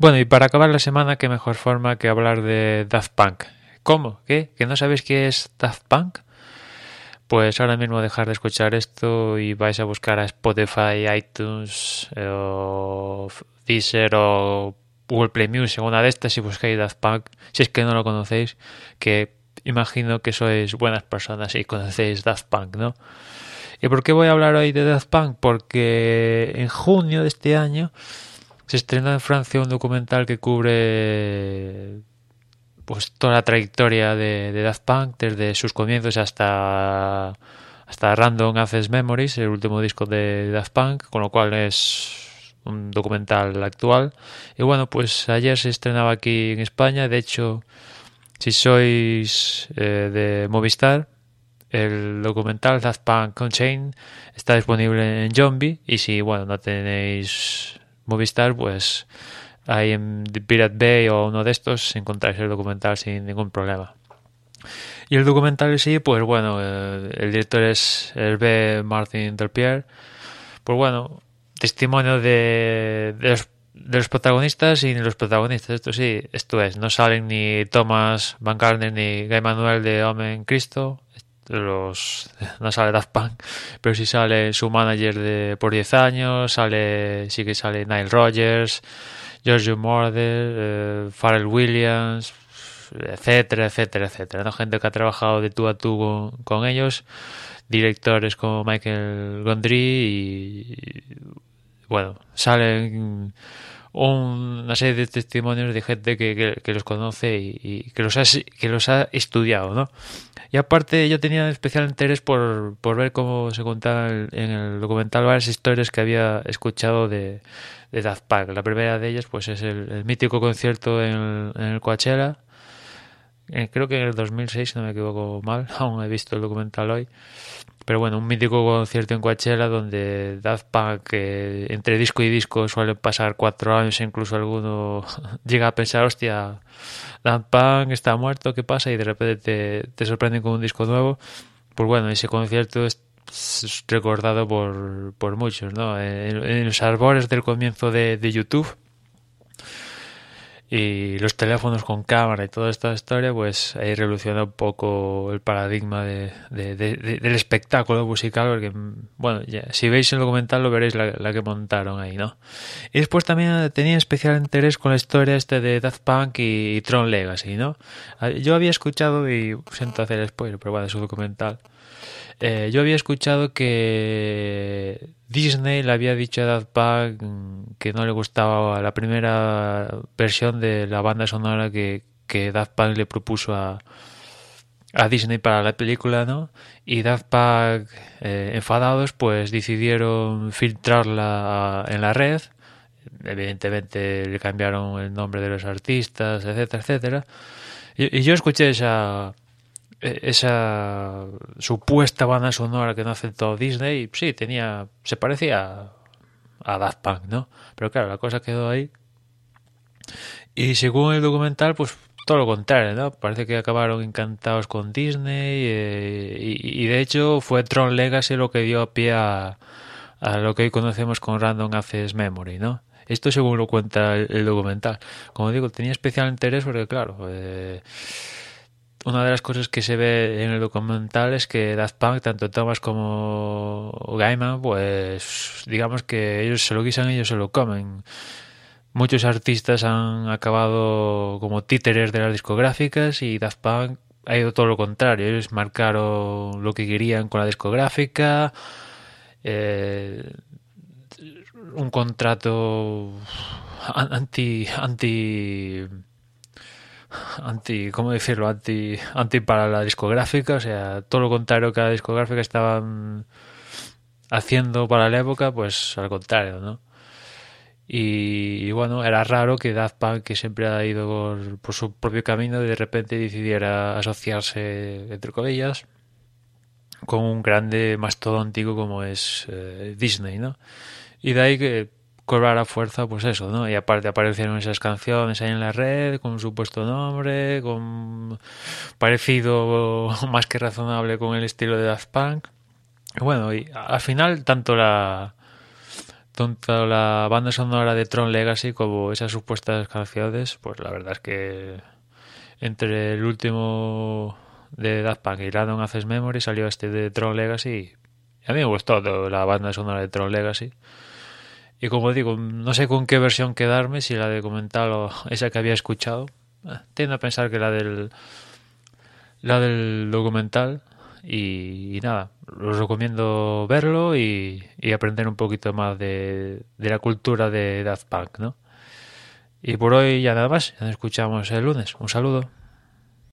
Bueno, y para acabar la semana, qué mejor forma que hablar de Daft Punk. ¿Cómo? ¿Qué? ¿Que no sabéis qué es Daft Punk? Pues ahora mismo dejar de escuchar esto y vais a buscar a Spotify, iTunes eh, o Deezer o Google Play Music, una de estas y buscáis Daft Punk, si es que no lo conocéis, que imagino que sois buenas personas y conocéis Daft Punk, ¿no? ¿Y por qué voy a hablar hoy de Daft Punk? Porque en junio de este año se estrenó en Francia un documental que cubre pues toda la trayectoria de, Daft Punk desde sus comienzos hasta hasta Random Access Memories, el último disco de Daft Punk, con lo cual es un documental actual. Y bueno, pues ayer se estrenaba aquí en España, de hecho, si sois eh, de Movistar, el documental Daft Punk Unchained está disponible en Zombie y si bueno no tenéis Movistar, pues ahí en Pirate Bay o uno de estos encontráis el documental sin ningún problema. Y el documental en sí, pues bueno, eh, el director es Hervé Martin Delpierre. Pues bueno, testimonio de, los, de, protagonistas y los protagonistas. Esto sí, esto es, no salen ni Thomas Van Gardner ni Guy Manuel de Homem Cristo, los no sale Daft Punk, pero sí sale su manager de por 10 años, sale sí que sale Nile Rogers, Giorgio Moroder, eh, Pharrell Williams, etcétera, etcétera, etcétera, gente que ha trabajado de tú a tú con, ellos, directores como Michael Gondry y, bueno, salen una serie de testimonios de gente que, que, los conoce y, que los ha, que los ha estudiado, ¿no? Y aparte yo tenía especial interés por, por ver cómo se contaban en el documental varias historias que había escuchado de, de Daft Punk. La primera de ellas pues es el, mítico concierto en el, en Coachella. Eh, creo que en el 2006, si no me equivoco mal, aún he visto el documental hoy. Pero bueno, un mítico concierto en Coachella donde Daft Punk, entre disco y disco suelen pasar cuatro años, incluso alguno llega a pensar, hostia, Daft Punk está muerto, ¿qué pasa? Y de repente te, te sorprenden con un disco nuevo. Pues bueno, ese concierto es recordado por, por muchos, ¿no? En, los arbores del comienzo de, de YouTube y los teléfonos con cámara y toda esta historia, pues ahí revoluciona un poco el paradigma de, del espectáculo musical, porque, bueno, si veis el documental lo veréis la, que montaron ahí, ¿no? Y después también tenía especial interés con la historia este de Daft Punk y, Tron Legacy, ¿no? Yo había escuchado, y siento hacer spoiler, pero bueno, es un documental, eh, yo había escuchado que Disney le había dicho a Daft Punk que no le gustaba la primera versión de la banda sonora que, que Daft Punk le propuso a, a Disney para la película, ¿no? Y Daft Punk, eh, enfadados, pues decidieron filtrarla en la red. Evidentemente le cambiaron el nombre de los artistas, etcétera, etcétera. y yo escuché esa, esa supuesta banda sonora que no aceptó Disney, sí, tenía, se parecía a Daft Punk, ¿no? Pero claro, la cosa quedó ahí. Y según el documental, pues todo lo contrario, ¿no? Parece que acabaron encantados con Disney eh, y, de hecho fue Tron Legacy lo que dio pie a, lo que hoy conocemos con Random Access Memory, ¿no? Esto según lo cuenta el, documental. Como digo, tenía especial interés porque, claro, eh, una de las cosas que se ve en el documental es que Daft Punk, tanto Thomas como Gaiman, pues digamos que ellos se lo guisan, ellos se lo comen. Muchos artistas han acabado como títeres de las discográficas y Daft Punk ha ido todo lo contrario. Ellos marcaron lo que querían con la discográfica, eh, un contrato anti anti anti, ¿cómo decirlo? Anti, anti para la discográfica, o sea, todo lo contrario que la discográfica estaban haciendo para la época, pues al contrario, ¿no? Y, bueno, era raro que Daft Punk, que siempre ha ido por, su propio camino, de repente decidiera asociarse, entre comillas, con un grande mastodóntico como es eh, Disney, ¿no? Y de ahí que a fuerza, pues eso, ¿no? Y aparte aparecieron esas canciones ahí en la red con supuesto nombre, con parecido más que razonable con el estilo de Daft Punk. Bueno, y al final tanto la tanto la banda sonora de Tron Legacy como esas supuestas canciones, pues la verdad es que entre el último de Daft Punk y Random Access Memory salió este de Tron Legacy. Y a mí me gustó la banda sonora de Tron Legacy. Y como digo, no sé con qué versión quedarme, si la de documental o esa que había escuchado. Eh, tiendo a pensar que la del la del documental y, nada, os recomiendo verlo y, y, aprender un poquito más de, de la cultura de Daft Punk, ¿no? Y por hoy ya nada más, nos escuchamos el lunes. Un saludo.